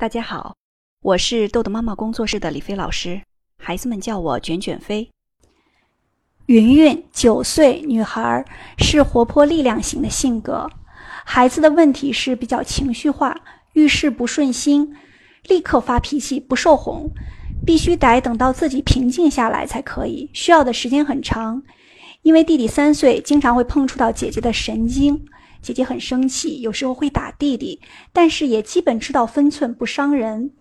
大家好，我是豆豆妈妈工作室的李飞老师，孩子们叫我卷卷飞。云云九岁女孩，是活泼力量型的性格。孩子的问题是比较情绪化，遇事不顺心，立刻发脾气，不受哄，必须得等到自己平静下来才可以，需要的时间很长。因为弟弟三岁，经常会碰触到姐姐的神经。姐姐很生气，有时候会打弟弟，但是也基本知道分寸，不伤人。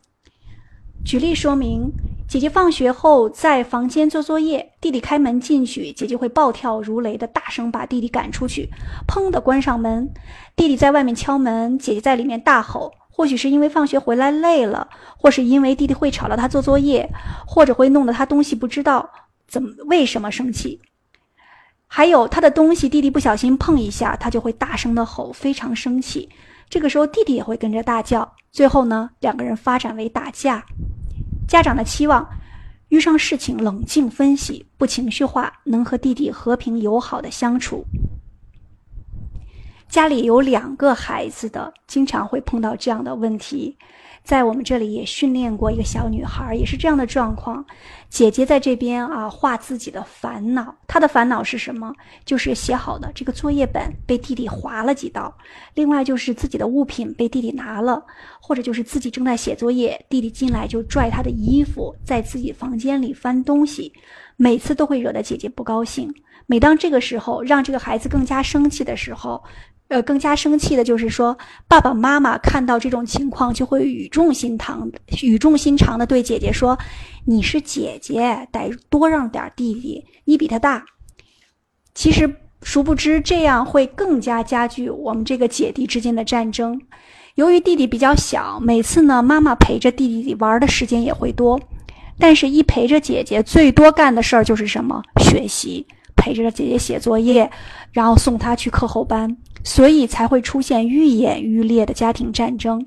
举例说明：姐姐放学后在房间做作业，弟弟开门进去，姐姐会暴跳如雷的大声把弟弟赶出去，砰的关上门。弟弟在外面敲门，姐姐在里面大吼。或许是因为放学回来累了，或是因为弟弟会吵到他做作业，或者会弄得他东西不知道怎么为什么生气。还有他的东西，弟弟不小心碰一下，他就会大声的吼，非常生气。这个时候，弟弟也会跟着大叫。最后呢，两个人发展为打架。家长的期望，遇上事情冷静分析，不情绪化，能和弟弟和平友好的相处。家里有两个孩子的，经常会碰到这样的问题。在我们这里也训练过一个小女孩，也是这样的状况。姐姐在这边啊，画自己的烦恼。她的烦恼是什么？就是写好的这个作业本被弟弟划了几刀，另外就是自己的物品被弟弟拿了，或者就是自己正在写作业，弟弟进来就拽她的衣服，在自己房间里翻东西，每次都会惹得姐姐不高兴。每当这个时候，让这个孩子更加生气的时候。呃，更加生气的就是说，爸爸妈妈看到这种情况，就会语重心长、语重心长的对姐姐说：“你是姐姐，得多让点弟弟，你比他大。”其实，殊不知这样会更加加剧我们这个姐弟之间的战争。由于弟弟比较小，每次呢，妈妈陪着弟弟玩的时间也会多，但是一陪着姐姐，最多干的事儿就是什么？学习，陪着姐姐写作业，然后送她去课后班。所以才会出现愈演愈烈的家庭战争。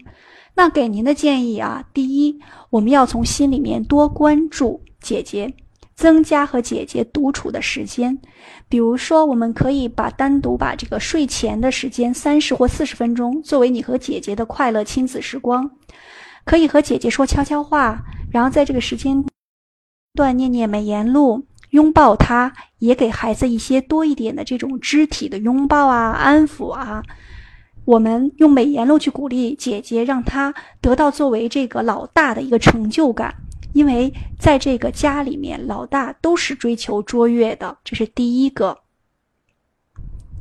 那给您的建议啊，第一，我们要从心里面多关注姐姐，增加和姐姐独处的时间。比如说，我们可以把单独把这个睡前的时间三十或四十分钟作为你和姐姐的快乐亲子时光，可以和姐姐说悄悄话，然后在这个时间段念念美言录。拥抱他，也给孩子一些多一点的这种肢体的拥抱啊，安抚啊。我们用美言录去鼓励姐姐，让她得到作为这个老大的一个成就感。因为在这个家里面，老大都是追求卓越的，这是第一个。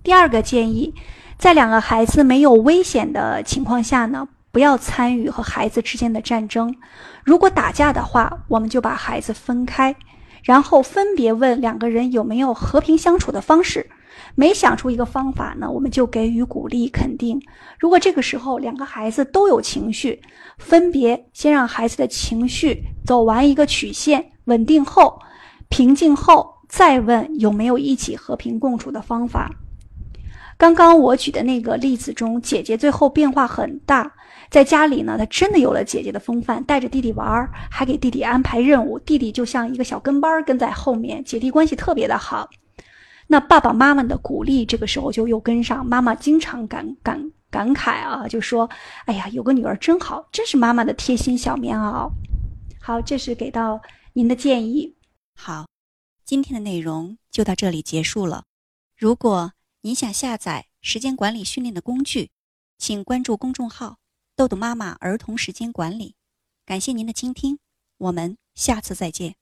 第二个建议，在两个孩子没有危险的情况下呢，不要参与和孩子之间的战争。如果打架的话，我们就把孩子分开。然后分别问两个人有没有和平相处的方式，每想出一个方法呢，我们就给予鼓励肯定。如果这个时候两个孩子都有情绪，分别先让孩子的情绪走完一个曲线，稳定后、平静后，再问有没有一起和平共处的方法。刚刚我举的那个例子中，姐姐最后变化很大，在家里呢，她真的有了姐姐的风范，带着弟弟玩，还给弟弟安排任务，弟弟就像一个小跟班跟在后面，姐弟关系特别的好。那爸爸妈妈的鼓励这个时候就又跟上，妈妈经常感感感慨啊，就说：“哎呀，有个女儿真好，真是妈妈的贴心小棉袄。”好，这是给到您的建议。好，今天的内容就到这里结束了。如果您想下载时间管理训练的工具，请关注公众号“豆豆妈妈儿童时间管理”。感谢您的倾听，我们下次再见。